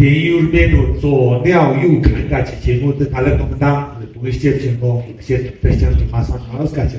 电游里面头了有左右看噶前前后后都看看动作大你不会写偏方写在下马上还是